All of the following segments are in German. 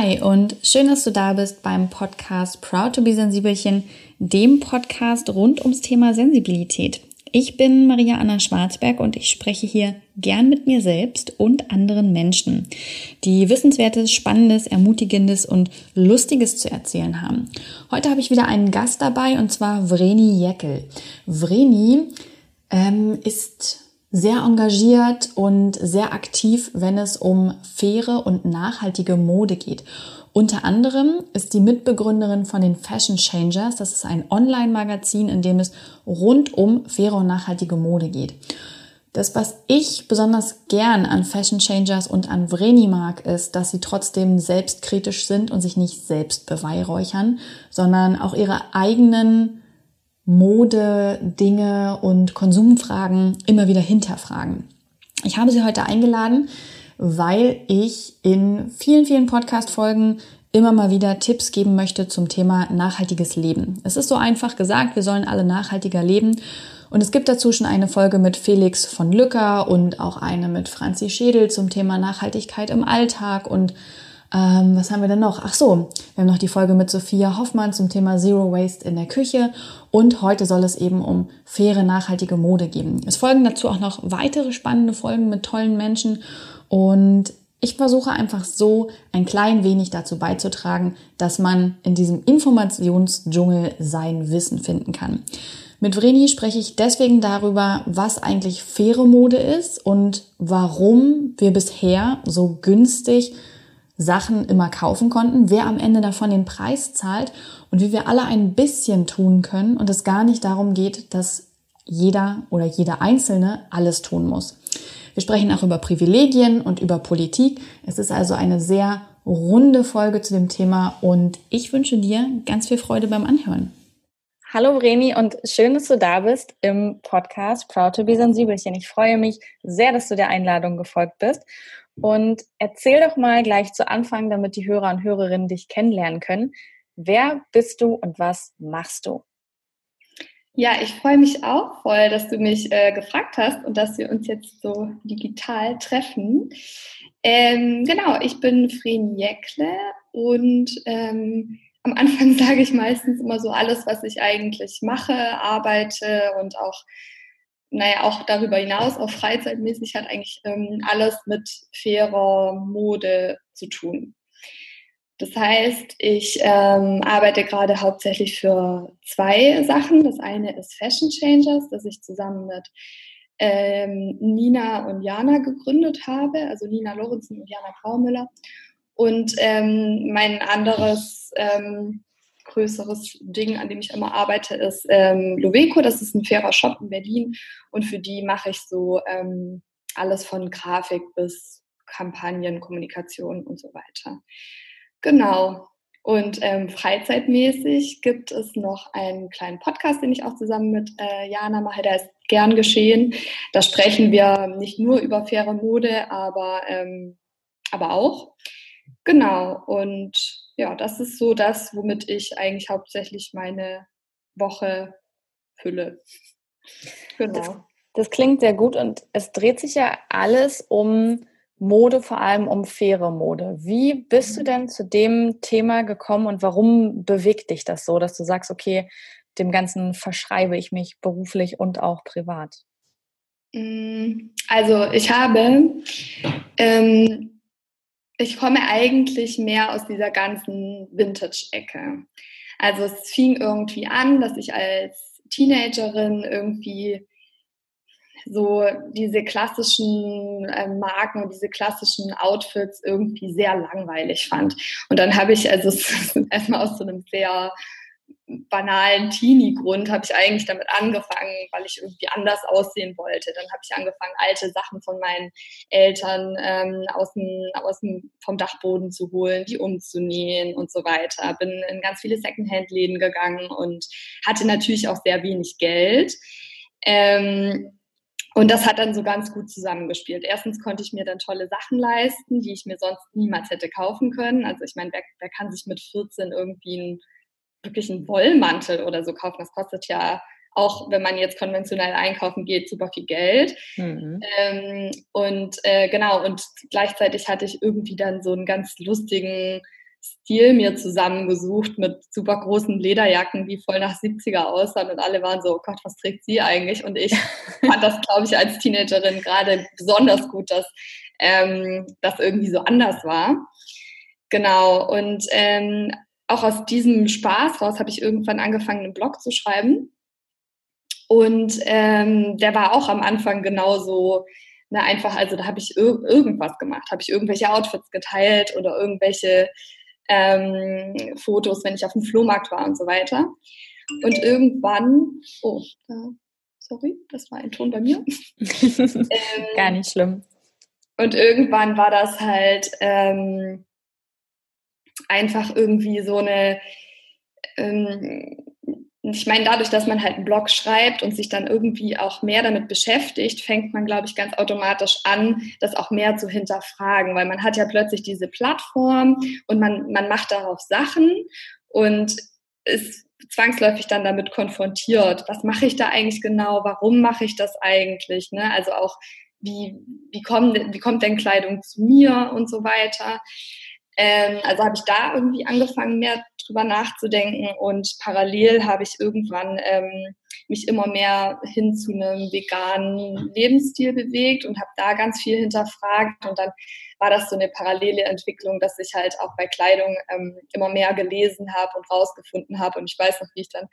Hi und schön, dass du da bist beim Podcast Proud to be Sensibelchen, dem Podcast rund ums Thema Sensibilität. Ich bin Maria Anna Schwarzberg und ich spreche hier gern mit mir selbst und anderen Menschen, die Wissenswertes, Spannendes, Ermutigendes und Lustiges zu erzählen haben. Heute habe ich wieder einen Gast dabei und zwar Vreni Jeckel. Vreni ähm, ist sehr engagiert und sehr aktiv, wenn es um faire und nachhaltige Mode geht. Unter anderem ist die Mitbegründerin von den Fashion Changers. Das ist ein Online-Magazin, in dem es rund um faire und nachhaltige Mode geht. Das, was ich besonders gern an Fashion Changers und an Vreni mag, ist, dass sie trotzdem selbstkritisch sind und sich nicht selbst beweihräuchern, sondern auch ihre eigenen Mode, Dinge und Konsumfragen immer wieder hinterfragen. Ich habe sie heute eingeladen, weil ich in vielen, vielen Podcast-Folgen immer mal wieder Tipps geben möchte zum Thema nachhaltiges Leben. Es ist so einfach gesagt, wir sollen alle nachhaltiger leben. Und es gibt dazu schon eine Folge mit Felix von Lücker und auch eine mit Franzi Schädel zum Thema Nachhaltigkeit im Alltag und ähm, was haben wir denn noch? Ach so, wir haben noch die Folge mit Sophia Hoffmann zum Thema Zero Waste in der Küche. Und heute soll es eben um faire, nachhaltige Mode geben. Es folgen dazu auch noch weitere spannende Folgen mit tollen Menschen. Und ich versuche einfach so ein klein wenig dazu beizutragen, dass man in diesem Informationsdschungel sein Wissen finden kann. Mit Vreni spreche ich deswegen darüber, was eigentlich faire Mode ist und warum wir bisher so günstig Sachen immer kaufen konnten, wer am Ende davon den Preis zahlt und wie wir alle ein bisschen tun können und es gar nicht darum geht, dass jeder oder jeder Einzelne alles tun muss. Wir sprechen auch über Privilegien und über Politik. Es ist also eine sehr runde Folge zu dem Thema und ich wünsche dir ganz viel Freude beim Anhören. Hallo Vreni und schön, dass du da bist im Podcast Proud to be Sensibelchen. Ich freue mich sehr, dass du der Einladung gefolgt bist und erzähl doch mal gleich zu Anfang, damit die Hörer und Hörerinnen dich kennenlernen können. Wer bist du und was machst du? Ja, ich freue mich auch voll, dass du mich äh, gefragt hast und dass wir uns jetzt so digital treffen. Ähm, genau, ich bin Fren Jäckle und ähm, am Anfang sage ich meistens immer so alles, was ich eigentlich mache, arbeite und auch naja, auch darüber hinaus, auch freizeitmäßig, hat eigentlich ähm, alles mit fairer Mode zu tun. Das heißt, ich ähm, arbeite gerade hauptsächlich für zwei Sachen. Das eine ist Fashion Changers, das ich zusammen mit ähm, Nina und Jana gegründet habe, also Nina Lorenzen und Jana Graumüller. Und ähm, mein anderes ähm, größeres Ding, an dem ich immer arbeite, ist ähm, Loveco. Das ist ein fairer Shop in Berlin und für die mache ich so ähm, alles von Grafik bis Kampagnen, Kommunikation und so weiter. Genau. Und ähm, freizeitmäßig gibt es noch einen kleinen Podcast, den ich auch zusammen mit äh, Jana mache. Der ist gern geschehen. Da sprechen wir nicht nur über faire Mode, aber, ähm, aber auch. Genau. Und ja, das ist so das, womit ich eigentlich hauptsächlich meine Woche fülle. Genau. Das, das klingt sehr gut und es dreht sich ja alles um Mode, vor allem um faire Mode. Wie bist du mhm. denn zu dem Thema gekommen und warum bewegt dich das so, dass du sagst, okay, dem Ganzen verschreibe ich mich beruflich und auch privat? Mm, also ich habe ähm, ich komme eigentlich mehr aus dieser ganzen Vintage-Ecke. Also es fing irgendwie an, dass ich als Teenagerin irgendwie so diese klassischen äh, Marken und diese klassischen Outfits irgendwie sehr langweilig fand. Und dann habe ich also erstmal aus so einem sehr banalen Teenie-Grund habe ich eigentlich damit angefangen, weil ich irgendwie anders aussehen wollte. Dann habe ich angefangen, alte Sachen von meinen Eltern ähm, aus dem, aus dem, vom Dachboden zu holen, die umzunähen und so weiter. Bin in ganz viele Secondhand-Läden gegangen und hatte natürlich auch sehr wenig Geld. Ähm, und das hat dann so ganz gut zusammengespielt. Erstens konnte ich mir dann tolle Sachen leisten, die ich mir sonst niemals hätte kaufen können. Also ich meine, wer, wer kann sich mit 14 irgendwie ein wirklich einen Wollmantel oder so kaufen. Das kostet ja auch, wenn man jetzt konventionell einkaufen geht, super viel Geld. Mhm. Ähm, und äh, genau, und gleichzeitig hatte ich irgendwie dann so einen ganz lustigen Stil mir zusammengesucht mit super großen Lederjacken, die voll nach 70er aussahen und alle waren so, oh Gott, was trägt sie eigentlich? Und ich fand das, glaube ich, als Teenagerin gerade besonders gut, dass ähm, das irgendwie so anders war. Genau, und ähm, auch aus diesem Spaß raus habe ich irgendwann angefangen, einen Blog zu schreiben. Und ähm, der war auch am Anfang genauso Ne, einfach, also da habe ich ir irgendwas gemacht, habe ich irgendwelche Outfits geteilt oder irgendwelche ähm, Fotos, wenn ich auf dem Flohmarkt war und so weiter. Und irgendwann, oh, äh, sorry, das war ein Ton bei mir. ähm, Gar nicht schlimm. Und irgendwann war das halt ähm, einfach irgendwie so eine, ähm, ich meine, dadurch, dass man halt einen Blog schreibt und sich dann irgendwie auch mehr damit beschäftigt, fängt man, glaube ich, ganz automatisch an, das auch mehr zu hinterfragen, weil man hat ja plötzlich diese Plattform und man, man macht darauf Sachen und ist zwangsläufig dann damit konfrontiert. Was mache ich da eigentlich genau? Warum mache ich das eigentlich? Ne? Also auch, wie, wie, kommen, wie kommt denn Kleidung zu mir und so weiter. Ähm, also habe ich da irgendwie angefangen, mehr drüber nachzudenken und parallel habe ich irgendwann ähm, mich immer mehr hin zu einem veganen Lebensstil bewegt und habe da ganz viel hinterfragt und dann war das so eine parallele Entwicklung, dass ich halt auch bei Kleidung ähm, immer mehr gelesen habe und rausgefunden habe. Und ich weiß noch, wie ich dann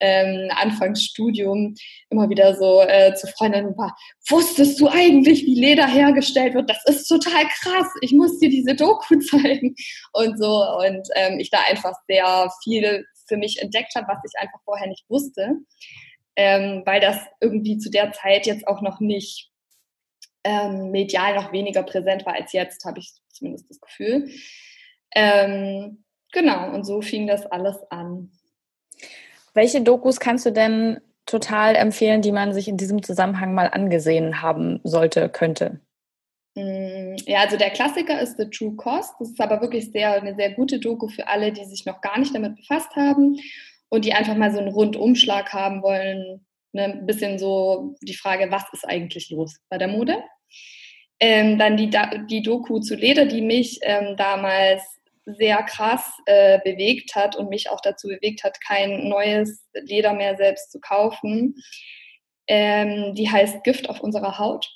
ähm, Anfangs Studium immer wieder so äh, zu Freundinnen war, wusstest du eigentlich, wie Leder hergestellt wird? Das ist total krass. Ich muss dir diese Doku zeigen und so. Und ähm, ich da einfach sehr viel für mich entdeckt habe, was ich einfach vorher nicht wusste. Ähm, weil das irgendwie zu der Zeit jetzt auch noch nicht ähm, medial noch weniger präsent war als jetzt, habe ich zumindest das Gefühl. Ähm, genau, und so fing das alles an. Welche Dokus kannst du denn total empfehlen, die man sich in diesem Zusammenhang mal angesehen haben sollte, könnte? Mm, ja, also der Klassiker ist The True Cost. Das ist aber wirklich sehr, eine sehr gute Doku für alle, die sich noch gar nicht damit befasst haben und die einfach mal so einen Rundumschlag haben wollen. Ne? Ein bisschen so die Frage, was ist eigentlich los bei der Mode? Ähm, dann die, die Doku zu Leder, die mich ähm, damals sehr krass äh, bewegt hat und mich auch dazu bewegt hat, kein neues Leder mehr selbst zu kaufen. Ähm, die heißt Gift auf unserer Haut.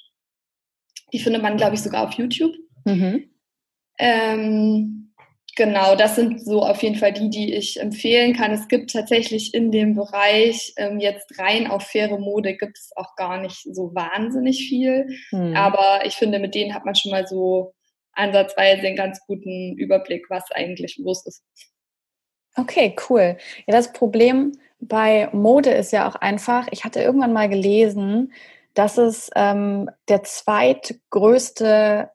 Die findet man, glaube ich, sogar auf YouTube. Mhm. Genau, das sind so auf jeden Fall die, die ich empfehlen kann. Es gibt tatsächlich in dem Bereich ähm, jetzt rein auf faire Mode gibt es auch gar nicht so wahnsinnig viel. Hm. Aber ich finde, mit denen hat man schon mal so ansatzweise einen ganz guten Überblick, was eigentlich los ist. Okay, cool. Ja, das Problem bei Mode ist ja auch einfach, ich hatte irgendwann mal gelesen, dass es ähm, der zweitgrößte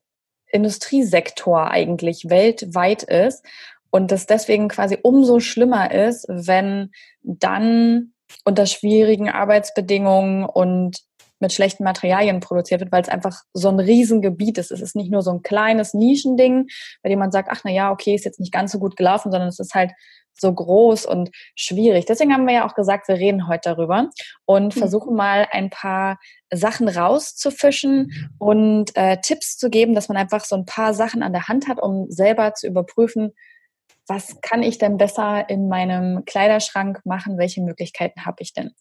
Industriesektor eigentlich weltweit ist und das deswegen quasi umso schlimmer ist, wenn dann unter schwierigen Arbeitsbedingungen und mit schlechten Materialien produziert wird, weil es einfach so ein Riesengebiet ist. Es ist nicht nur so ein kleines Nischending, bei dem man sagt, ach na ja, okay, ist jetzt nicht ganz so gut gelaufen, sondern es ist halt so groß und schwierig. Deswegen haben wir ja auch gesagt, wir reden heute darüber und mhm. versuchen mal ein paar Sachen rauszufischen und äh, Tipps zu geben, dass man einfach so ein paar Sachen an der Hand hat, um selber zu überprüfen, was kann ich denn besser in meinem Kleiderschrank machen, welche Möglichkeiten habe ich denn.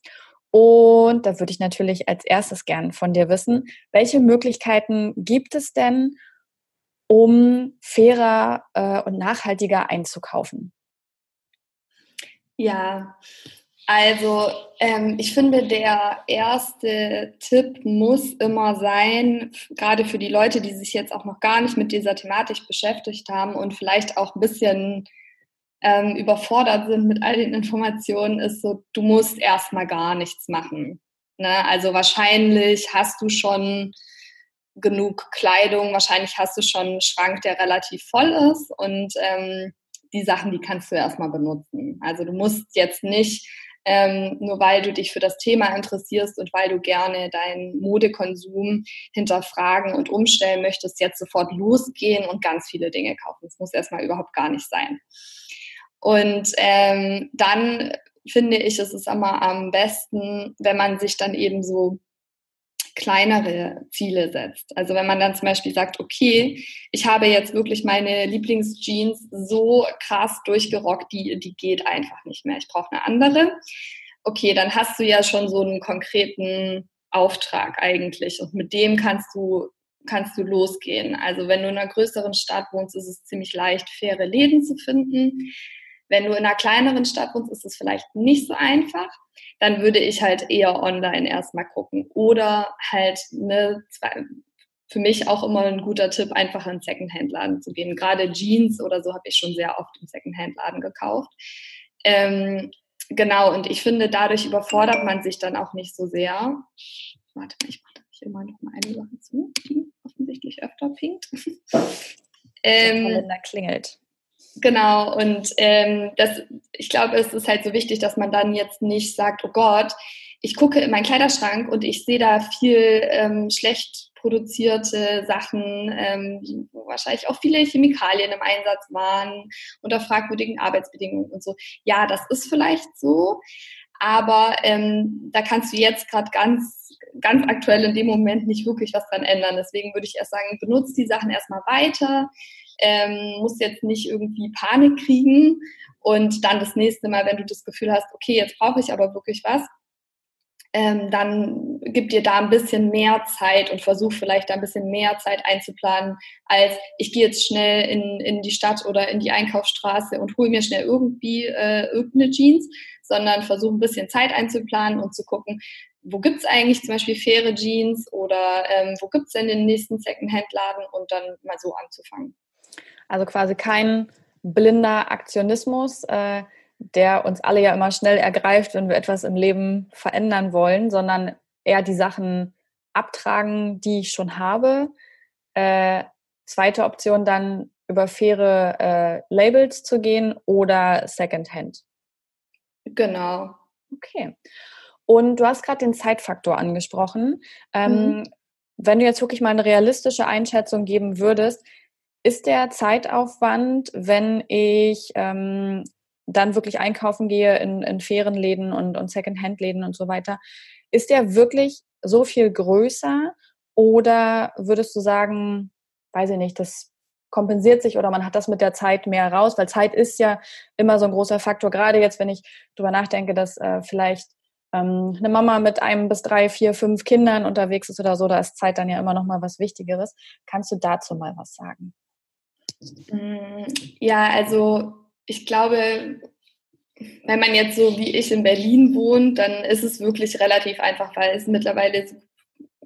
Und da würde ich natürlich als erstes gern von dir wissen, welche Möglichkeiten gibt es denn, um fairer äh, und nachhaltiger einzukaufen? Ja, also ähm, ich finde, der erste Tipp muss immer sein, gerade für die Leute, die sich jetzt auch noch gar nicht mit dieser Thematik beschäftigt haben und vielleicht auch ein bisschen ähm, überfordert sind mit all den Informationen, ist so, du musst erstmal gar nichts machen. Ne? Also wahrscheinlich hast du schon genug Kleidung, wahrscheinlich hast du schon einen Schrank, der relativ voll ist und ähm, die Sachen, die kannst du erstmal benutzen. Also du musst jetzt nicht, ähm, nur weil du dich für das Thema interessierst und weil du gerne deinen Modekonsum hinterfragen und umstellen möchtest, jetzt sofort losgehen und ganz viele Dinge kaufen. Das muss erstmal überhaupt gar nicht sein. Und ähm, dann finde ich, es ist immer am besten, wenn man sich dann eben so kleinere Ziele setzt. Also wenn man dann zum Beispiel sagt, okay, ich habe jetzt wirklich meine Lieblingsjeans so krass durchgerockt, die, die geht einfach nicht mehr. Ich brauche eine andere. Okay, dann hast du ja schon so einen konkreten Auftrag eigentlich und mit dem kannst du kannst du losgehen. Also wenn du in einer größeren Stadt wohnst, ist es ziemlich leicht, faire Läden zu finden. Wenn du in einer kleineren Stadt wohnst, ist es vielleicht nicht so einfach. Dann würde ich halt eher online erstmal gucken. Oder halt ne, für mich auch immer ein guter Tipp, einfach in einen Secondhand-Laden zu gehen. Gerade Jeans oder so habe ich schon sehr oft im Secondhand-Laden gekauft. Ähm, genau, und ich finde, dadurch überfordert man sich dann auch nicht so sehr. Warte mal, ich mache hier mal noch mal eine Sache zu, die offensichtlich öfter pinkt. ähm, Kalender klingelt. Genau, und ähm, das, ich glaube, es ist halt so wichtig, dass man dann jetzt nicht sagt, oh Gott, ich gucke in meinen Kleiderschrank und ich sehe da viel ähm, schlecht produzierte Sachen, ähm, wo wahrscheinlich auch viele Chemikalien im Einsatz waren, unter fragwürdigen Arbeitsbedingungen und so. Ja, das ist vielleicht so, aber ähm, da kannst du jetzt gerade ganz, ganz aktuell in dem Moment nicht wirklich was dran ändern. Deswegen würde ich erst sagen, benutze die Sachen erstmal weiter, ähm, musst jetzt nicht irgendwie Panik kriegen und dann das nächste Mal, wenn du das Gefühl hast, okay, jetzt brauche ich aber wirklich was, ähm, dann gib dir da ein bisschen mehr Zeit und versuch vielleicht da ein bisschen mehr Zeit einzuplanen, als ich gehe jetzt schnell in, in die Stadt oder in die Einkaufsstraße und hole mir schnell irgendwie äh, irgendeine Jeans, sondern versuch ein bisschen Zeit einzuplanen und zu gucken, wo gibt es eigentlich zum Beispiel faire Jeans oder ähm, wo gibt es denn den nächsten Secondhand-Laden und dann mal so anzufangen. Also quasi kein blinder Aktionismus, äh, der uns alle ja immer schnell ergreift, wenn wir etwas im Leben verändern wollen, sondern eher die Sachen abtragen, die ich schon habe. Äh, zweite Option dann über faire äh, Labels zu gehen oder Secondhand. Genau. Okay. Und du hast gerade den Zeitfaktor angesprochen. Ähm, mhm. Wenn du jetzt wirklich mal eine realistische Einschätzung geben würdest, ist der Zeitaufwand, wenn ich ähm, dann wirklich einkaufen gehe in, in fairen Läden und, und Secondhand-Läden und so weiter, ist der wirklich so viel größer oder würdest du sagen, weiß ich nicht, das kompensiert sich oder man hat das mit der Zeit mehr raus, weil Zeit ist ja immer so ein großer Faktor. Gerade jetzt, wenn ich darüber nachdenke, dass äh, vielleicht ähm, eine Mama mit einem bis drei, vier, fünf Kindern unterwegs ist oder so, da ist Zeit dann ja immer noch mal was Wichtigeres. Kannst du dazu mal was sagen? Mm, ja, also ich glaube, wenn man jetzt so wie ich in Berlin wohnt, dann ist es wirklich relativ einfach, weil es mittlerweile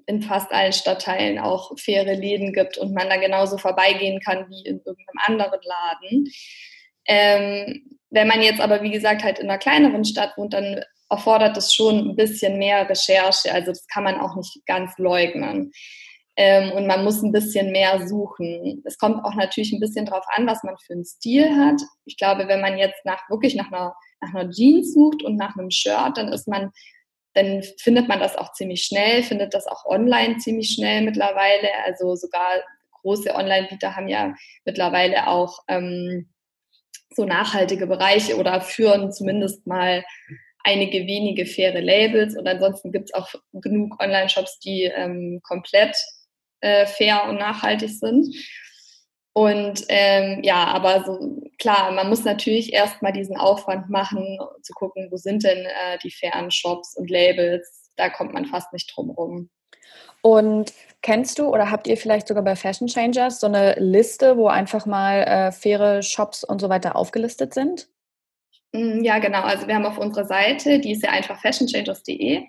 in fast allen Stadtteilen auch faire Läden gibt und man da genauso vorbeigehen kann wie in irgendeinem anderen Laden. Ähm, wenn man jetzt aber, wie gesagt, halt in einer kleineren Stadt wohnt, dann erfordert es schon ein bisschen mehr Recherche. Also das kann man auch nicht ganz leugnen ähm, und man muss ein bisschen mehr suchen. Es kommt auch natürlich ein bisschen drauf an, was man für einen Stil hat. Ich glaube, wenn man jetzt nach wirklich nach einer, nach einer Jeans sucht und nach einem Shirt, dann ist man dann findet man das auch ziemlich schnell, findet das auch online ziemlich schnell mittlerweile. Also sogar große Online-Bieter haben ja mittlerweile auch ähm, so nachhaltige Bereiche oder führen zumindest mal einige wenige faire Labels und ansonsten gibt es auch genug Online-Shops, die ähm, komplett äh, fair und nachhaltig sind. Und ähm, ja, aber so klar, man muss natürlich erstmal diesen Aufwand machen, zu gucken, wo sind denn äh, die fairen Shops und Labels. Da kommt man fast nicht drum rum. Und kennst du oder habt ihr vielleicht sogar bei Fashion Changers so eine Liste, wo einfach mal äh, faire Shops und so weiter aufgelistet sind? Mm, ja, genau. Also wir haben auf unserer Seite, die ist ja einfach fashionchangers.de,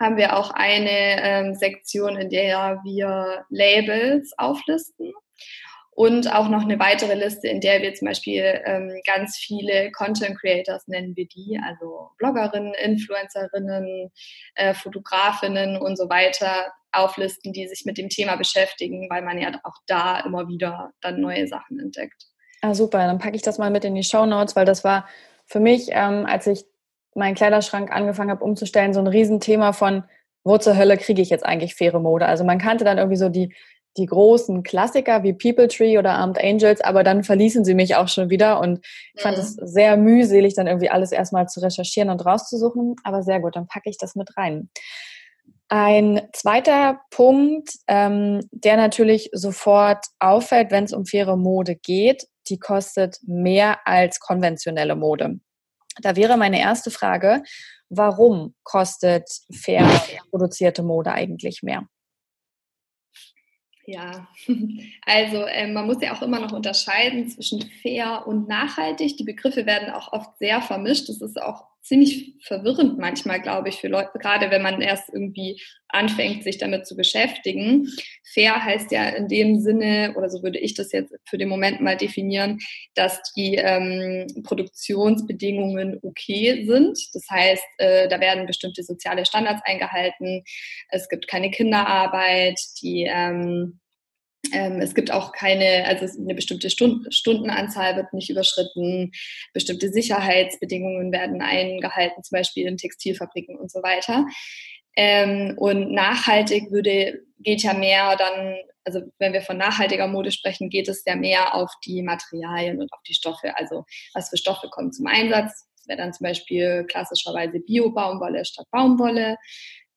haben wir auch eine ähm, Sektion, in der wir Labels auflisten. Und auch noch eine weitere Liste, in der wir zum Beispiel ähm, ganz viele Content Creators nennen wir die, also Bloggerinnen, Influencerinnen, äh, Fotografinnen und so weiter auflisten, die sich mit dem Thema beschäftigen, weil man ja auch da immer wieder dann neue Sachen entdeckt. Ah, super, dann packe ich das mal mit in die Show Notes, weil das war für mich, ähm, als ich meinen Kleiderschrank angefangen habe umzustellen, so ein Riesenthema von, wo zur Hölle kriege ich jetzt eigentlich faire Mode? Also man kannte dann irgendwie so die, die großen Klassiker wie People Tree oder Armed Angels, aber dann verließen sie mich auch schon wieder und ich fand es mhm. sehr mühselig, dann irgendwie alles erstmal zu recherchieren und rauszusuchen. Aber sehr gut, dann packe ich das mit rein. Ein zweiter Punkt, ähm, der natürlich sofort auffällt, wenn es um faire Mode geht, die kostet mehr als konventionelle Mode. Da wäre meine erste Frage, warum kostet fair produzierte Mode eigentlich mehr? Ja, also ähm, man muss ja auch immer noch unterscheiden zwischen fair und nachhaltig. Die Begriffe werden auch oft sehr vermischt. Das ist auch ziemlich verwirrend manchmal, glaube ich, für Leute, gerade wenn man erst irgendwie anfängt, sich damit zu beschäftigen. Fair heißt ja in dem Sinne, oder so würde ich das jetzt für den Moment mal definieren, dass die ähm, Produktionsbedingungen okay sind. Das heißt, äh, da werden bestimmte soziale Standards eingehalten. Es gibt keine Kinderarbeit, die ähm, ähm, es gibt auch keine, also eine bestimmte Stund, Stundenanzahl wird nicht überschritten, bestimmte Sicherheitsbedingungen werden eingehalten, zum Beispiel in Textilfabriken und so weiter. Ähm, und nachhaltig würde, geht ja mehr dann, also wenn wir von nachhaltiger Mode sprechen, geht es ja mehr auf die Materialien und auf die Stoffe. Also was für Stoffe kommen zum Einsatz? Das wäre dann zum Beispiel klassischerweise Bio-Baumwolle statt Baumwolle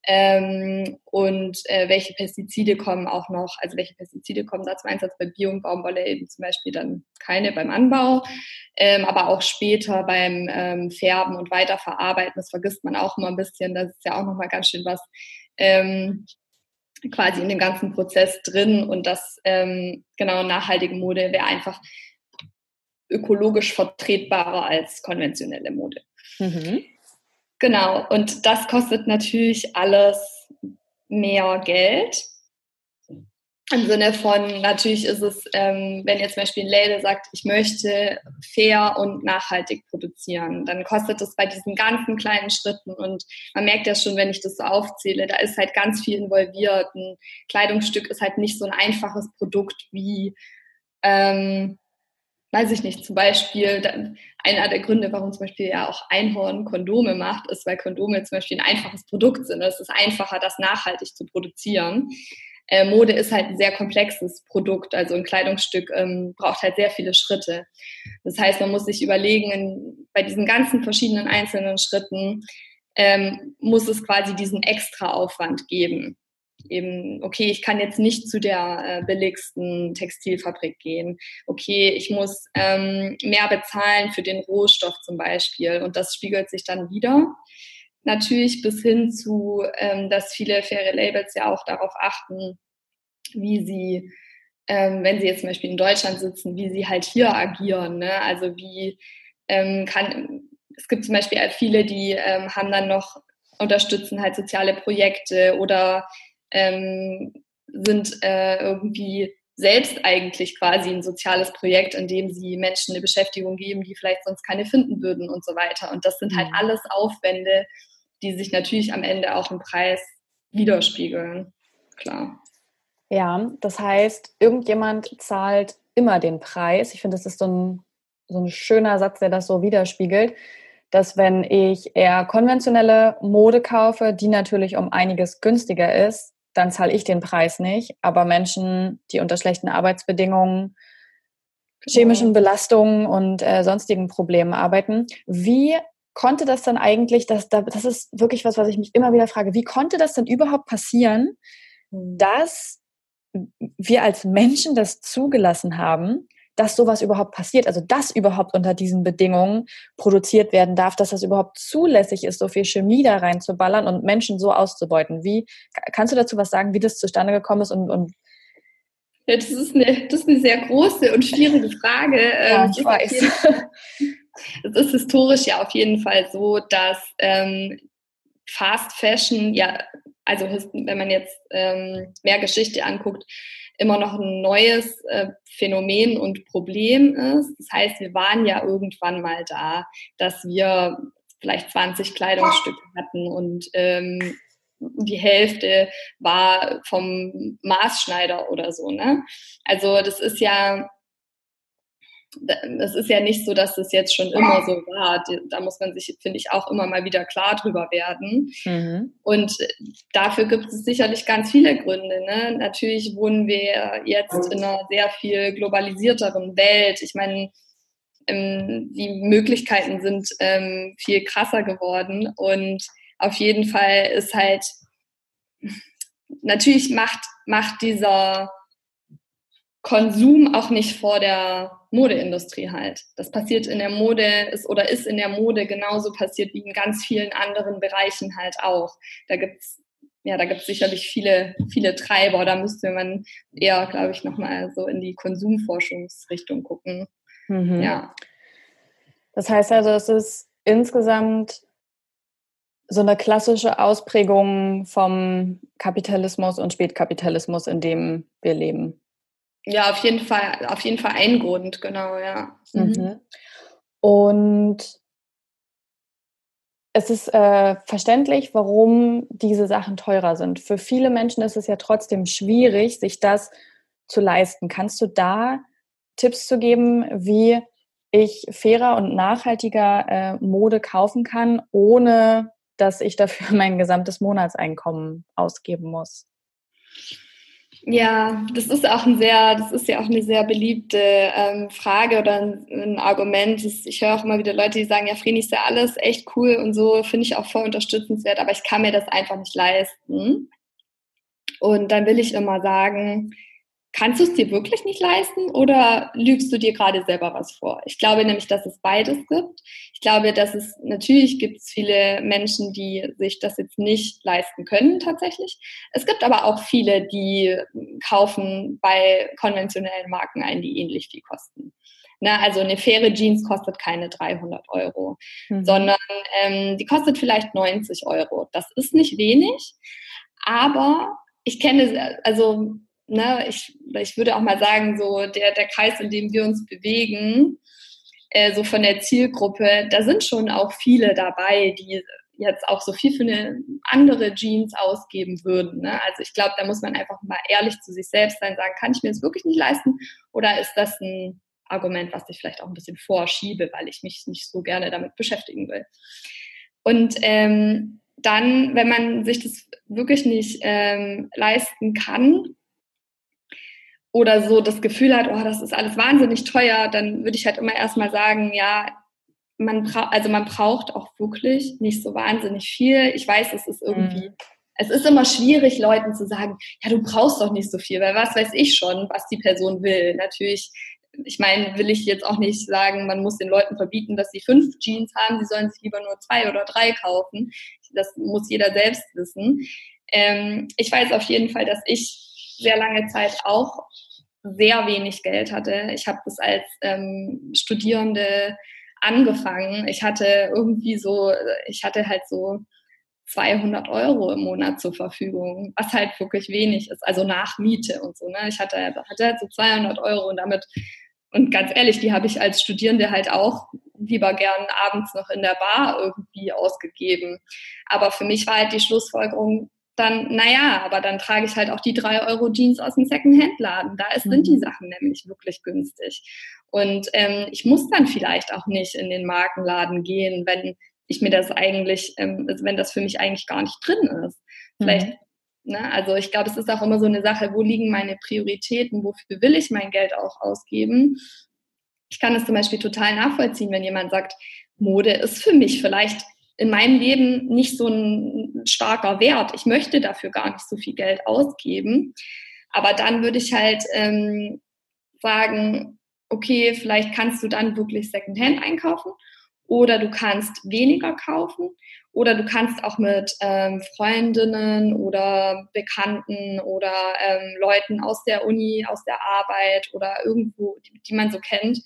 ähm, und äh, welche Pestizide kommen auch noch, also welche Pestizide kommen da zum Einsatz? Bei Bio- und Baumwolle eben zum Beispiel dann keine beim Anbau, ähm, aber auch später beim ähm, Färben und Weiterverarbeiten, das vergisst man auch immer ein bisschen, das ist ja auch nochmal ganz schön was ähm, quasi in dem ganzen Prozess drin. Und das ähm, genau nachhaltige Mode wäre einfach ökologisch vertretbarer als konventionelle Mode. Mhm. Genau, und das kostet natürlich alles mehr Geld. Im Sinne von, natürlich ist es, ähm, wenn jetzt zum Beispiel ein Label sagt, ich möchte fair und nachhaltig produzieren, dann kostet es bei diesen ganzen kleinen Schritten und man merkt ja schon, wenn ich das so aufzähle, da ist halt ganz viel involviert. Ein Kleidungsstück ist halt nicht so ein einfaches Produkt wie ähm, weiß ich nicht, zum Beispiel, einer der Gründe, warum zum Beispiel ja auch Einhorn Kondome macht, ist, weil Kondome zum Beispiel ein einfaches Produkt sind. Es ist einfacher, das nachhaltig zu produzieren. Äh, Mode ist halt ein sehr komplexes Produkt, also ein Kleidungsstück ähm, braucht halt sehr viele Schritte. Das heißt, man muss sich überlegen, in, bei diesen ganzen verschiedenen einzelnen Schritten ähm, muss es quasi diesen extra Aufwand geben eben, okay, ich kann jetzt nicht zu der äh, billigsten Textilfabrik gehen. Okay, ich muss ähm, mehr bezahlen für den Rohstoff zum Beispiel. Und das spiegelt sich dann wieder. Natürlich bis hin zu, ähm, dass viele faire Labels ja auch darauf achten, wie sie, ähm, wenn sie jetzt zum Beispiel in Deutschland sitzen, wie sie halt hier agieren. Ne? Also wie ähm, kann, es gibt zum Beispiel viele, die ähm, haben dann noch unterstützen halt soziale Projekte oder ähm, sind äh, irgendwie selbst eigentlich quasi ein soziales Projekt, in dem sie Menschen eine Beschäftigung geben, die vielleicht sonst keine finden würden und so weiter. Und das sind halt mhm. alles Aufwände, die sich natürlich am Ende auch im Preis widerspiegeln. Klar. Ja, das heißt, irgendjemand zahlt immer den Preis. Ich finde, das ist so ein, so ein schöner Satz, der das so widerspiegelt, dass wenn ich eher konventionelle Mode kaufe, die natürlich um einiges günstiger ist, dann zahle ich den Preis nicht. Aber Menschen, die unter schlechten Arbeitsbedingungen, chemischen Belastungen und äh, sonstigen Problemen arbeiten, wie konnte das dann eigentlich, das, das ist wirklich was, was ich mich immer wieder frage, wie konnte das denn überhaupt passieren, hm. dass wir als Menschen das zugelassen haben, dass sowas überhaupt passiert, also dass überhaupt unter diesen Bedingungen produziert werden darf, dass das überhaupt zulässig ist, so viel Chemie da reinzuballern und Menschen so auszubeuten. Wie kannst du dazu was sagen, wie das zustande gekommen ist und, und ja, das ist, eine, das ist eine sehr große und schwierige Frage. Ja, ähm, ich weiß. Es ist historisch ja auf jeden Fall so, dass ähm, Fast Fashion, ja, also wenn man jetzt ähm, mehr Geschichte anguckt, immer noch ein neues äh, Phänomen und Problem ist. Das heißt, wir waren ja irgendwann mal da, dass wir vielleicht 20 Kleidungsstücke hatten und ähm, die Hälfte war vom Maßschneider oder so. Ne? Also das ist ja es ist ja nicht so, dass das jetzt schon immer so war. Da muss man sich, finde ich, auch immer mal wieder klar drüber werden. Mhm. Und dafür gibt es sicherlich ganz viele Gründe. Ne? Natürlich wohnen wir jetzt in einer sehr viel globalisierteren Welt. Ich meine, ähm, die Möglichkeiten sind ähm, viel krasser geworden und auf jeden Fall ist halt natürlich macht, macht dieser Konsum auch nicht vor der Modeindustrie halt. Das passiert in der Mode ist oder ist in der Mode genauso passiert wie in ganz vielen anderen Bereichen halt auch. Da gibt's ja, da gibt's sicherlich viele, viele Treiber. Da müsste man eher, glaube ich, nochmal so in die Konsumforschungsrichtung gucken. Mhm. Ja. Das heißt also, es ist insgesamt so eine klassische Ausprägung vom Kapitalismus und Spätkapitalismus, in dem wir leben. Ja, auf jeden Fall, auf jeden Fall ein Grund, genau, ja. Mhm. mhm. Und es ist äh, verständlich, warum diese Sachen teurer sind. Für viele Menschen ist es ja trotzdem schwierig, sich das zu leisten. Kannst du da Tipps zu geben, wie ich fairer und nachhaltiger äh, Mode kaufen kann, ohne dass ich dafür mein gesamtes Monatseinkommen ausgeben muss? Ja, das ist auch ein sehr, das ist ja auch eine sehr beliebte ähm, Frage oder ein, ein Argument. Ich höre auch immer wieder Leute, die sagen, ja, Freni ist ja alles echt cool und so, finde ich auch voll unterstützenswert, aber ich kann mir das einfach nicht leisten. Und dann will ich immer sagen, Kannst du es dir wirklich nicht leisten oder lügst du dir gerade selber was vor? Ich glaube nämlich, dass es beides gibt. Ich glaube, dass es natürlich gibt es viele Menschen, die sich das jetzt nicht leisten können tatsächlich. Es gibt aber auch viele, die kaufen bei konventionellen Marken ein, die ähnlich viel kosten. Ne, also eine faire Jeans kostet keine 300 Euro, mhm. sondern ähm, die kostet vielleicht 90 Euro. Das ist nicht wenig, aber ich kenne, also ne, ich, ich würde auch mal sagen, so der, der Kreis, in dem wir uns bewegen, äh, so von der Zielgruppe, da sind schon auch viele dabei, die jetzt auch so viel für eine andere Jeans ausgeben würden. Ne? Also ich glaube, da muss man einfach mal ehrlich zu sich selbst sein, sagen, kann ich mir das wirklich nicht leisten oder ist das ein Argument, was ich vielleicht auch ein bisschen vorschiebe, weil ich mich nicht so gerne damit beschäftigen will. Und ähm, dann, wenn man sich das wirklich nicht ähm, leisten kann, oder so das Gefühl hat, oh, das ist alles wahnsinnig teuer, dann würde ich halt immer erstmal sagen, ja, man braucht, also man braucht auch wirklich nicht so wahnsinnig viel. Ich weiß, es ist irgendwie, mhm. es ist immer schwierig, Leuten zu sagen, ja, du brauchst doch nicht so viel, weil was weiß ich schon, was die Person will. Natürlich, ich meine, will ich jetzt auch nicht sagen, man muss den Leuten verbieten, dass sie fünf Jeans haben, sie sollen sich lieber nur zwei oder drei kaufen. Das muss jeder selbst wissen. Ähm, ich weiß auf jeden Fall, dass ich sehr lange Zeit auch sehr wenig Geld hatte. Ich habe das als ähm, Studierende angefangen. Ich hatte irgendwie so, ich hatte halt so 200 Euro im Monat zur Verfügung, was halt wirklich wenig ist, also nach Miete und so. Ne? Ich hatte, hatte halt so 200 Euro und damit, und ganz ehrlich, die habe ich als Studierende halt auch lieber gern abends noch in der Bar irgendwie ausgegeben. Aber für mich war halt die Schlussfolgerung, dann, naja, aber dann trage ich halt auch die drei Euro Jeans aus dem Secondhand-Laden. Da ist, mhm. sind die mhm. Sachen nämlich wirklich günstig. Und ähm, ich muss dann vielleicht auch nicht in den Markenladen gehen, wenn ich mir das eigentlich, ähm, also wenn das für mich eigentlich gar nicht drin ist. Vielleicht, mhm. ne, also ich glaube, es ist auch immer so eine Sache, wo liegen meine Prioritäten, wofür will ich mein Geld auch ausgeben? Ich kann es zum Beispiel total nachvollziehen, wenn jemand sagt, Mode ist für mich vielleicht in meinem Leben nicht so ein starker Wert. Ich möchte dafür gar nicht so viel Geld ausgeben. Aber dann würde ich halt ähm, sagen, okay, vielleicht kannst du dann wirklich Secondhand einkaufen oder du kannst weniger kaufen oder du kannst auch mit ähm, Freundinnen oder Bekannten oder ähm, Leuten aus der Uni, aus der Arbeit oder irgendwo, die, die man so kennt,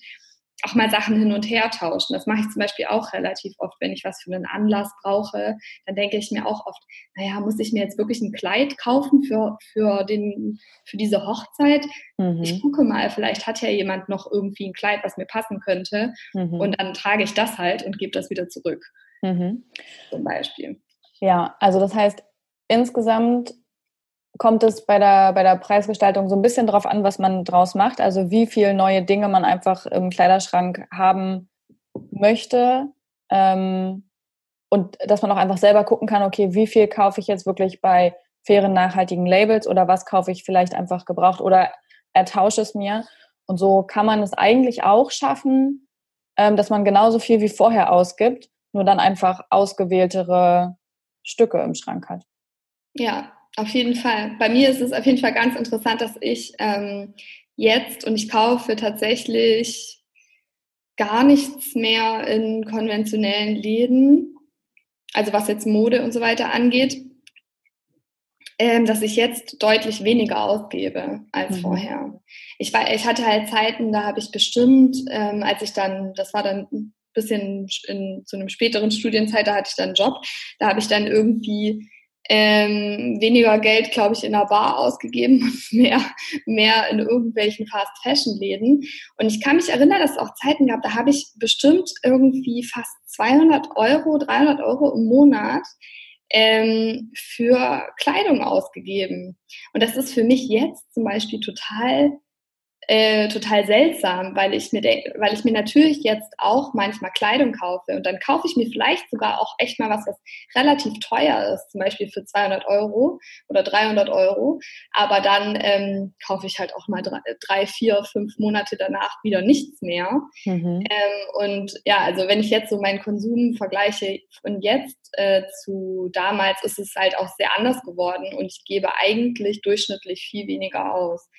auch mal Sachen hin und her tauschen. Das mache ich zum Beispiel auch relativ oft, wenn ich was für einen Anlass brauche. Dann denke ich mir auch oft, naja, muss ich mir jetzt wirklich ein Kleid kaufen für, für, den, für diese Hochzeit? Mhm. Ich gucke mal, vielleicht hat ja jemand noch irgendwie ein Kleid, was mir passen könnte. Mhm. Und dann trage ich das halt und gebe das wieder zurück. Mhm. Zum Beispiel. Ja, also das heißt, insgesamt kommt es bei der, bei der Preisgestaltung so ein bisschen drauf an, was man draus macht. Also wie viele neue Dinge man einfach im Kleiderschrank haben möchte. Ähm, und dass man auch einfach selber gucken kann, okay, wie viel kaufe ich jetzt wirklich bei fairen, nachhaltigen Labels oder was kaufe ich vielleicht einfach gebraucht oder ertausche es mir. Und so kann man es eigentlich auch schaffen, ähm, dass man genauso viel wie vorher ausgibt, nur dann einfach ausgewähltere Stücke im Schrank hat. Ja, auf jeden Fall. Bei mir ist es auf jeden Fall ganz interessant, dass ich ähm, jetzt und ich kaufe tatsächlich gar nichts mehr in konventionellen Läden, also was jetzt Mode und so weiter angeht, ähm, dass ich jetzt deutlich weniger ausgebe als mhm. vorher. Ich, war, ich hatte halt Zeiten, da habe ich bestimmt, ähm, als ich dann, das war dann ein bisschen in, zu einem späteren Studienzeit, da hatte ich dann einen Job, da habe ich dann irgendwie ähm, weniger Geld, glaube ich, in der Bar ausgegeben und mehr, mehr in irgendwelchen Fast-Fashion-Läden. Und ich kann mich erinnern, dass es auch Zeiten gab, da habe ich bestimmt irgendwie fast 200 Euro, 300 Euro im Monat ähm, für Kleidung ausgegeben. Und das ist für mich jetzt zum Beispiel total äh, total seltsam, weil ich mir weil ich mir natürlich jetzt auch manchmal Kleidung kaufe und dann kaufe ich mir vielleicht sogar auch echt mal was, was relativ teuer ist, zum Beispiel für 200 Euro oder 300 Euro, aber dann ähm, kaufe ich halt auch mal drei, drei, vier, fünf Monate danach wieder nichts mehr. Mhm. Ähm, und ja, also wenn ich jetzt so meinen Konsum vergleiche von jetzt äh, zu damals, ist es halt auch sehr anders geworden und ich gebe eigentlich durchschnittlich viel weniger aus.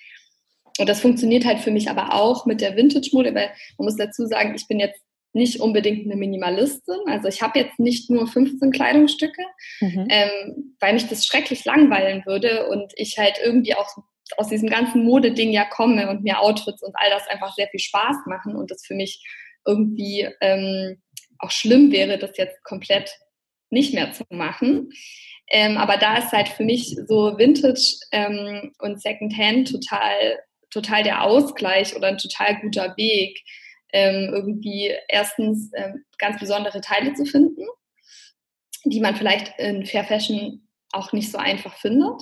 Und das funktioniert halt für mich aber auch mit der Vintage-Mode, weil man muss dazu sagen, ich bin jetzt nicht unbedingt eine Minimalistin. Also ich habe jetzt nicht nur 15 Kleidungsstücke, mhm. ähm, weil mich das schrecklich langweilen würde und ich halt irgendwie auch aus diesem ganzen Modeding ja komme und mir Outfits und all das einfach sehr viel Spaß machen und das für mich irgendwie ähm, auch schlimm wäre, das jetzt komplett nicht mehr zu machen. Ähm, aber da ist halt für mich so Vintage ähm, und Secondhand total total der Ausgleich oder ein total guter Weg, ähm, irgendwie erstens ähm, ganz besondere Teile zu finden, die man vielleicht in Fair Fashion auch nicht so einfach findet.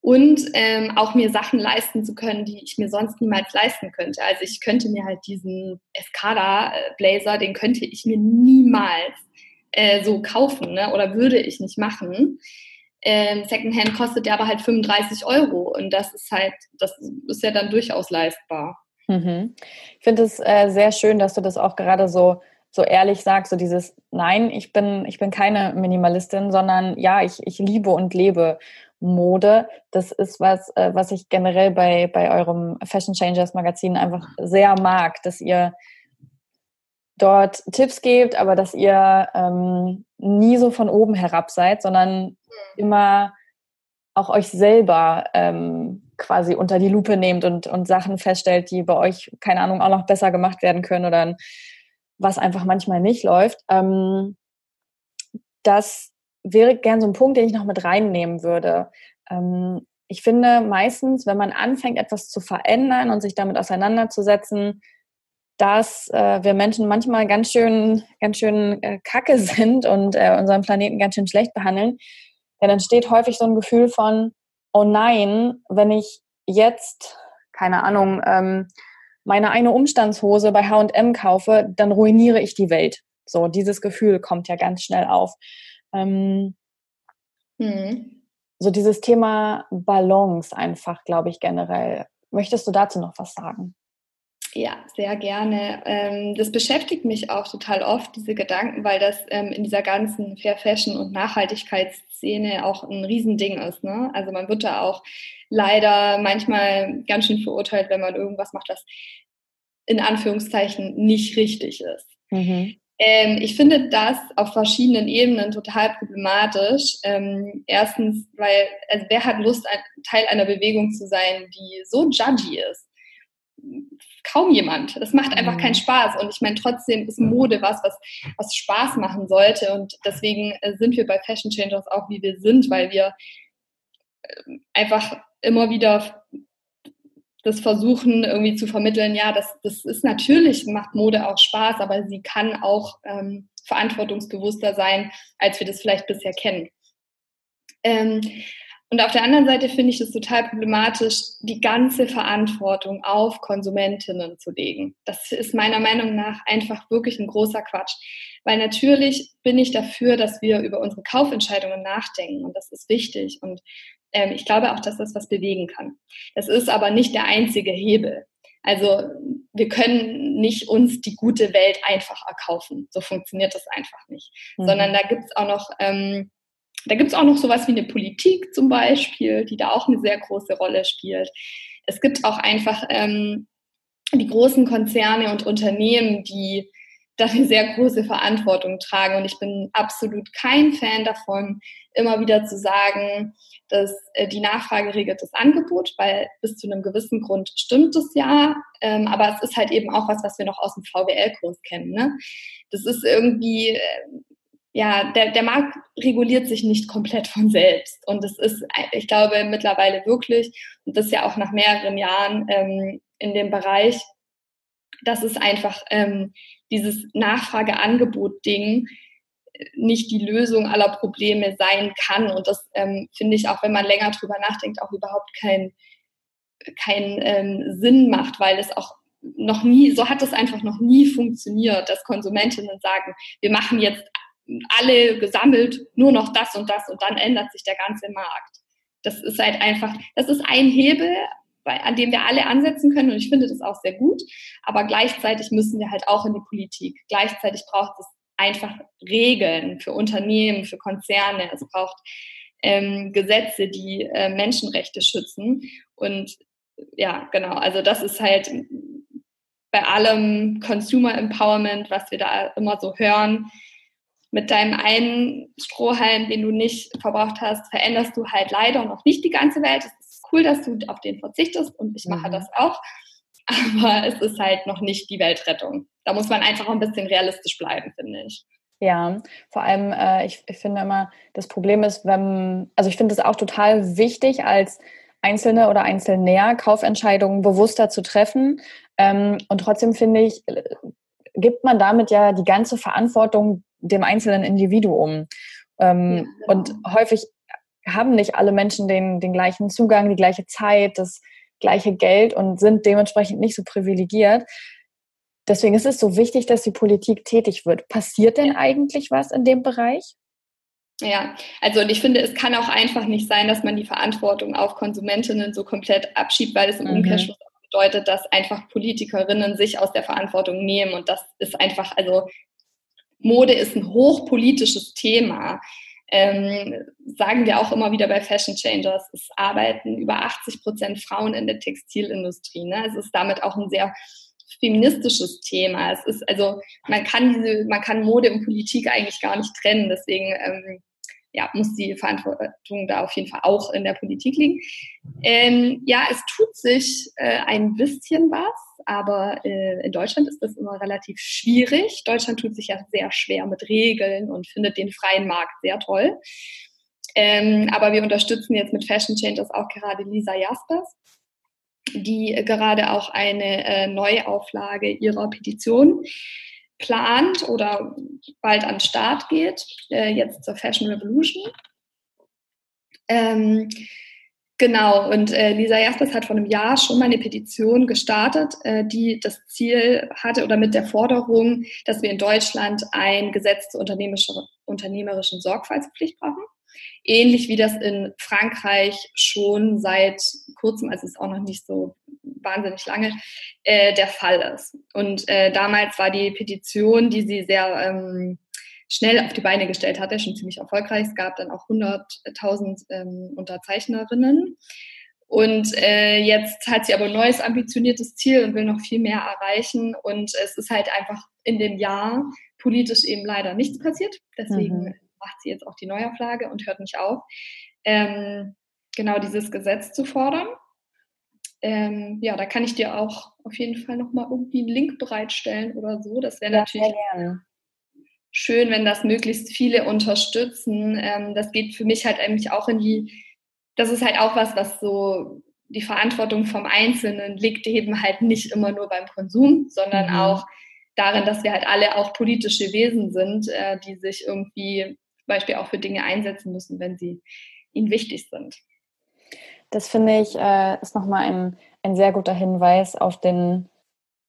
Und ähm, auch mir Sachen leisten zu können, die ich mir sonst niemals leisten könnte. Also ich könnte mir halt diesen Escada-Blazer, den könnte ich mir niemals äh, so kaufen ne? oder würde ich nicht machen. Ähm, Secondhand kostet der aber halt 35 Euro und das ist halt, das ist ja dann durchaus leistbar. Mhm. Ich finde es äh, sehr schön, dass du das auch gerade so so ehrlich sagst, so dieses Nein, ich bin ich bin keine Minimalistin, sondern ja, ich ich liebe und lebe Mode. Das ist was, äh, was ich generell bei bei eurem Fashion Changers Magazin einfach sehr mag, dass ihr dort Tipps gebt, aber dass ihr ähm, nie so von oben herab seid, sondern immer auch euch selber ähm, quasi unter die Lupe nehmt und, und Sachen feststellt, die bei euch, keine Ahnung, auch noch besser gemacht werden können oder was einfach manchmal nicht läuft. Ähm, das wäre gern so ein Punkt, den ich noch mit reinnehmen würde. Ähm, ich finde meistens, wenn man anfängt, etwas zu verändern und sich damit auseinanderzusetzen, dass äh, wir Menschen manchmal ganz schön, ganz schön äh, kacke sind und äh, unseren Planeten ganz schön schlecht behandeln, dann entsteht häufig so ein Gefühl von, oh nein, wenn ich jetzt, keine Ahnung, ähm, meine eine Umstandshose bei H&M kaufe, dann ruiniere ich die Welt. So, dieses Gefühl kommt ja ganz schnell auf. Ähm, hm. So dieses Thema Balance einfach, glaube ich, generell. Möchtest du dazu noch was sagen? Ja, sehr gerne. Ähm, das beschäftigt mich auch total oft, diese Gedanken, weil das ähm, in dieser ganzen Fair Fashion und Nachhaltigkeitsszene auch ein Riesending ist. Ne? Also man wird da auch leider manchmal ganz schön verurteilt, wenn man irgendwas macht, das in Anführungszeichen nicht richtig ist. Mhm. Ähm, ich finde das auf verschiedenen Ebenen total problematisch. Ähm, erstens, weil, also wer hat Lust, ein Teil einer Bewegung zu sein, die so judgy ist? Kaum jemand. Es macht einfach keinen mhm. Spaß. Und ich meine, trotzdem ist Mode was, was, was Spaß machen sollte. Und deswegen äh, sind wir bei Fashion Changers auch, wie wir sind, weil wir äh, einfach immer wieder das versuchen irgendwie zu vermitteln, ja, das, das ist natürlich, macht Mode auch Spaß, aber sie kann auch ähm, verantwortungsbewusster sein, als wir das vielleicht bisher kennen. Ähm, und auf der anderen Seite finde ich es total problematisch, die ganze Verantwortung auf Konsumentinnen zu legen. Das ist meiner Meinung nach einfach wirklich ein großer Quatsch. Weil natürlich bin ich dafür, dass wir über unsere Kaufentscheidungen nachdenken und das ist wichtig. Und ähm, ich glaube auch, dass das was bewegen kann. Das ist aber nicht der einzige Hebel. Also wir können nicht uns die gute Welt einfach erkaufen. So funktioniert das einfach nicht. Mhm. Sondern da gibt es auch noch ähm, da gibt es auch noch sowas wie eine Politik zum Beispiel, die da auch eine sehr große Rolle spielt. Es gibt auch einfach ähm, die großen Konzerne und Unternehmen, die da eine sehr große Verantwortung tragen. Und ich bin absolut kein Fan davon, immer wieder zu sagen, dass äh, die Nachfrage regelt das Angebot, weil bis zu einem gewissen Grund stimmt es ja. Ähm, aber es ist halt eben auch was, was wir noch aus dem VWL-Kurs kennen. Ne? Das ist irgendwie, äh, ja, der, der Markt reguliert sich nicht komplett von selbst. Und das ist, ich glaube, mittlerweile wirklich, und das ja auch nach mehreren Jahren ähm, in dem Bereich, dass es einfach ähm, dieses Nachfrage-Angebot-Ding nicht die Lösung aller Probleme sein kann. Und das ähm, finde ich auch, wenn man länger drüber nachdenkt, auch überhaupt keinen kein, ähm, Sinn macht, weil es auch noch nie, so hat es einfach noch nie funktioniert, dass Konsumentinnen sagen, wir machen jetzt alle gesammelt nur noch das und das und dann ändert sich der ganze Markt. Das ist halt einfach, das ist ein Hebel, an dem wir alle ansetzen können und ich finde das auch sehr gut. Aber gleichzeitig müssen wir halt auch in die Politik. Gleichzeitig braucht es einfach Regeln für Unternehmen, für Konzerne. Es braucht ähm, Gesetze, die äh, Menschenrechte schützen. Und ja, genau, also das ist halt bei allem Consumer Empowerment, was wir da immer so hören, mit deinem einen Strohhalm, den du nicht verbraucht hast, veränderst du halt leider noch nicht die ganze Welt. Es ist cool, dass du auf den verzichtest und ich mache mhm. das auch. Aber es ist halt noch nicht die Weltrettung. Da muss man einfach ein bisschen realistisch bleiben, finde ich. Ja, vor allem, äh, ich, ich finde immer, das Problem ist, wenn, also ich finde es auch total wichtig, als Einzelne oder Einzelnäher Kaufentscheidungen bewusster zu treffen. Ähm, und trotzdem finde ich, äh, gibt man damit ja die ganze Verantwortung dem einzelnen Individuum. Ähm, ja, genau. Und häufig haben nicht alle Menschen den, den gleichen Zugang, die gleiche Zeit, das gleiche Geld und sind dementsprechend nicht so privilegiert. Deswegen ist es so wichtig, dass die Politik tätig wird. Passiert denn eigentlich was in dem Bereich? Ja, also und ich finde, es kann auch einfach nicht sein, dass man die Verantwortung auf Konsumentinnen so komplett abschiebt, weil es im mhm. Umkehrschluss bedeutet, dass einfach Politikerinnen sich aus der Verantwortung nehmen und das ist einfach, also Mode ist ein hochpolitisches Thema. Ähm, sagen wir auch immer wieder bei Fashion Changers, es arbeiten über 80 Prozent Frauen in der Textilindustrie. Ne? Es ist damit auch ein sehr feministisches Thema. Es ist also, man kann diese, man kann Mode und Politik eigentlich gar nicht trennen. Deswegen ähm, ja, muss die Verantwortung da auf jeden Fall auch in der Politik liegen. Ähm, ja, es tut sich äh, ein bisschen was, aber äh, in Deutschland ist das immer relativ schwierig. Deutschland tut sich ja sehr schwer mit Regeln und findet den freien Markt sehr toll. Ähm, aber wir unterstützen jetzt mit Fashion Changers auch gerade Lisa Jaspers, die gerade auch eine äh, Neuauflage ihrer Petition plant oder bald an den Start geht, äh, jetzt zur Fashion Revolution. Ähm, genau, und äh, Lisa Jaspers hat vor einem Jahr schon mal eine Petition gestartet, äh, die das Ziel hatte oder mit der Forderung, dass wir in Deutschland ein Gesetz zur unternehmerischen Sorgfaltspflicht brauchen ähnlich wie das in Frankreich schon seit kurzem, also es ist auch noch nicht so wahnsinnig lange, äh, der Fall ist. Und äh, damals war die Petition, die sie sehr ähm, schnell auf die Beine gestellt hatte, schon ziemlich erfolgreich. Es gab dann auch 100.000 ähm, Unterzeichnerinnen. Und äh, jetzt hat sie aber ein neues ambitioniertes Ziel und will noch viel mehr erreichen. Und es ist halt einfach in dem Jahr politisch eben leider nichts passiert. Deswegen mhm macht sie jetzt auch die Neuauflage und hört nicht auf, ähm, genau dieses Gesetz zu fordern. Ähm, ja, da kann ich dir auch auf jeden Fall nochmal irgendwie einen Link bereitstellen oder so. Das wäre ja, natürlich schön, wenn das möglichst viele unterstützen. Ähm, das geht für mich halt eigentlich auch in die, das ist halt auch was, was so die Verantwortung vom Einzelnen liegt eben halt nicht immer nur beim Konsum, sondern mhm. auch darin, dass wir halt alle auch politische Wesen sind, äh, die sich irgendwie Beispiel auch für Dinge einsetzen müssen, wenn sie ihnen wichtig sind. Das finde ich äh, ist nochmal ein, ein sehr guter Hinweis auf den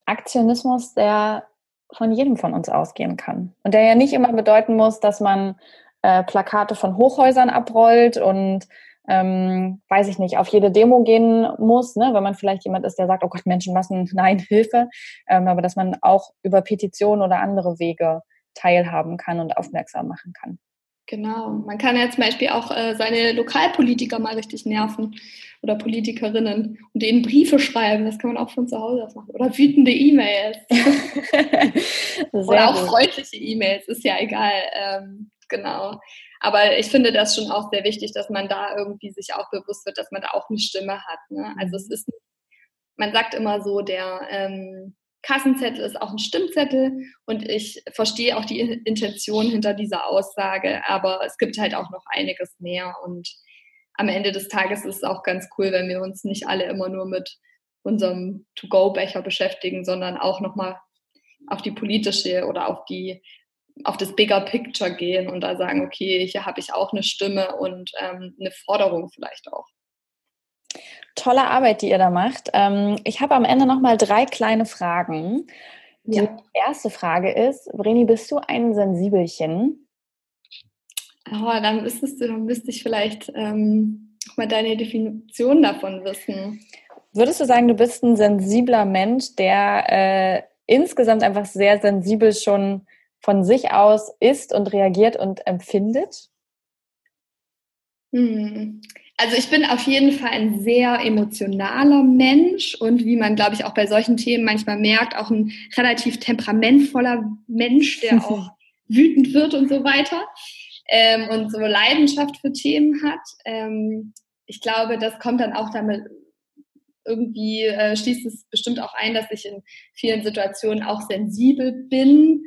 Aktionismus, der von jedem von uns ausgehen kann. Und der ja nicht immer bedeuten muss, dass man äh, Plakate von Hochhäusern abrollt und ähm, weiß ich nicht, auf jede Demo gehen muss, ne? wenn man vielleicht jemand ist, der sagt, oh Gott, Menschenmassen, nein, Hilfe, ähm, aber dass man auch über Petitionen oder andere Wege teilhaben kann und aufmerksam machen kann. Genau. Man kann ja zum Beispiel auch äh, seine Lokalpolitiker mal richtig nerven oder Politikerinnen und denen Briefe schreiben. Das kann man auch von zu Hause aus machen. Oder wütende E-Mails. oder auch gut. freundliche E-Mails, ist ja egal. Ähm, genau. Aber ich finde das schon auch sehr wichtig, dass man da irgendwie sich auch bewusst wird, dass man da auch eine Stimme hat. Ne? Also es ist, man sagt immer so, der ähm, Kassenzettel ist auch ein Stimmzettel und ich verstehe auch die Intention hinter dieser Aussage, aber es gibt halt auch noch einiges mehr und am Ende des Tages ist es auch ganz cool, wenn wir uns nicht alle immer nur mit unserem To-Go-Becher beschäftigen, sondern auch nochmal auf die politische oder auf die auf das Bigger Picture gehen und da sagen, okay, hier habe ich auch eine Stimme und ähm, eine Forderung vielleicht auch tolle Arbeit, die ihr da macht. Ähm, ich habe am Ende noch mal drei kleine Fragen. Die ja. erste Frage ist, Vreni, bist du ein Sensibelchen? Oh, dann müsstest du, dann müsste ich vielleicht ähm, mal deine Definition davon wissen. Würdest du sagen, du bist ein sensibler Mensch, der äh, insgesamt einfach sehr sensibel schon von sich aus ist und reagiert und empfindet? Hm. Also ich bin auf jeden Fall ein sehr emotionaler Mensch und wie man, glaube ich, auch bei solchen Themen manchmal merkt, auch ein relativ temperamentvoller Mensch, der auch wütend wird und so weiter ähm, und so Leidenschaft für Themen hat. Ähm, ich glaube, das kommt dann auch damit irgendwie äh, schließt es bestimmt auch ein, dass ich in vielen Situationen auch sensibel bin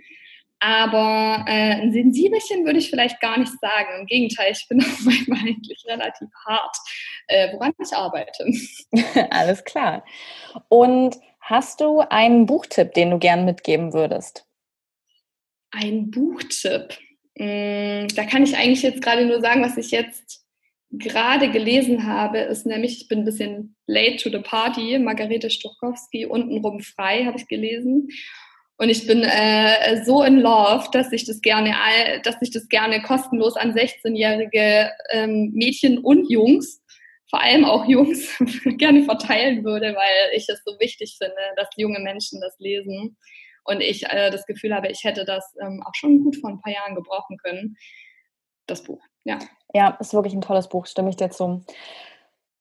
aber äh, ein Sensibelchen würde ich vielleicht gar nicht sagen. Im Gegenteil, ich bin auch manchmal eigentlich relativ hart, äh, woran ich arbeite. Alles klar. Und hast du einen Buchtipp, den du gern mitgeben würdest? Ein Buchtipp. Hm, da kann ich eigentlich jetzt gerade nur sagen, was ich jetzt gerade gelesen habe, ist nämlich, ich bin ein bisschen late to the party, Margarete Stuchkowski, untenrum frei, habe ich gelesen. Und ich bin äh, so in love, dass ich das gerne, dass ich das gerne kostenlos an 16-jährige ähm, Mädchen und Jungs, vor allem auch Jungs, gerne verteilen würde, weil ich es so wichtig finde, dass junge Menschen das lesen. Und ich äh, das Gefühl habe, ich hätte das ähm, auch schon gut vor ein paar Jahren gebrauchen können. Das Buch, ja. Ja, ist wirklich ein tolles Buch, stimme ich dir zu.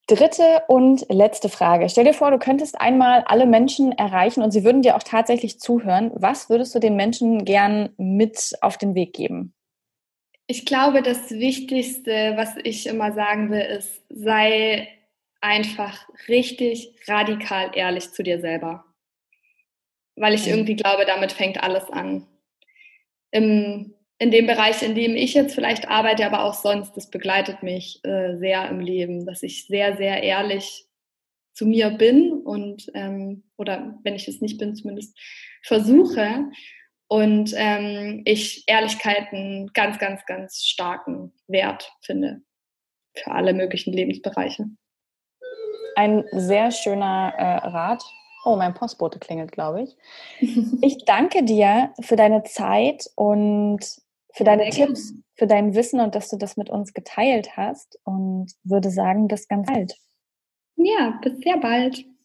Dritte und letzte Frage. Stell dir vor, du könntest einmal alle Menschen erreichen und sie würden dir auch tatsächlich zuhören. Was würdest du den Menschen gern mit auf den Weg geben? Ich glaube, das Wichtigste, was ich immer sagen will, ist, sei einfach richtig radikal ehrlich zu dir selber. Weil ich irgendwie glaube, damit fängt alles an. Im in dem Bereich, in dem ich jetzt vielleicht arbeite, aber auch sonst, das begleitet mich äh, sehr im Leben, dass ich sehr, sehr ehrlich zu mir bin und ähm, oder wenn ich es nicht bin, zumindest versuche und ähm, ich Ehrlichkeit einen ganz, ganz, ganz starken Wert finde für alle möglichen Lebensbereiche. Ein sehr schöner äh, Rat. Oh, mein Postbote klingelt, glaube ich. Ich danke dir für deine Zeit und für deine Tipps, für dein Wissen und dass du das mit uns geteilt hast und würde sagen, bis ganz bald. Ja, bis sehr bald.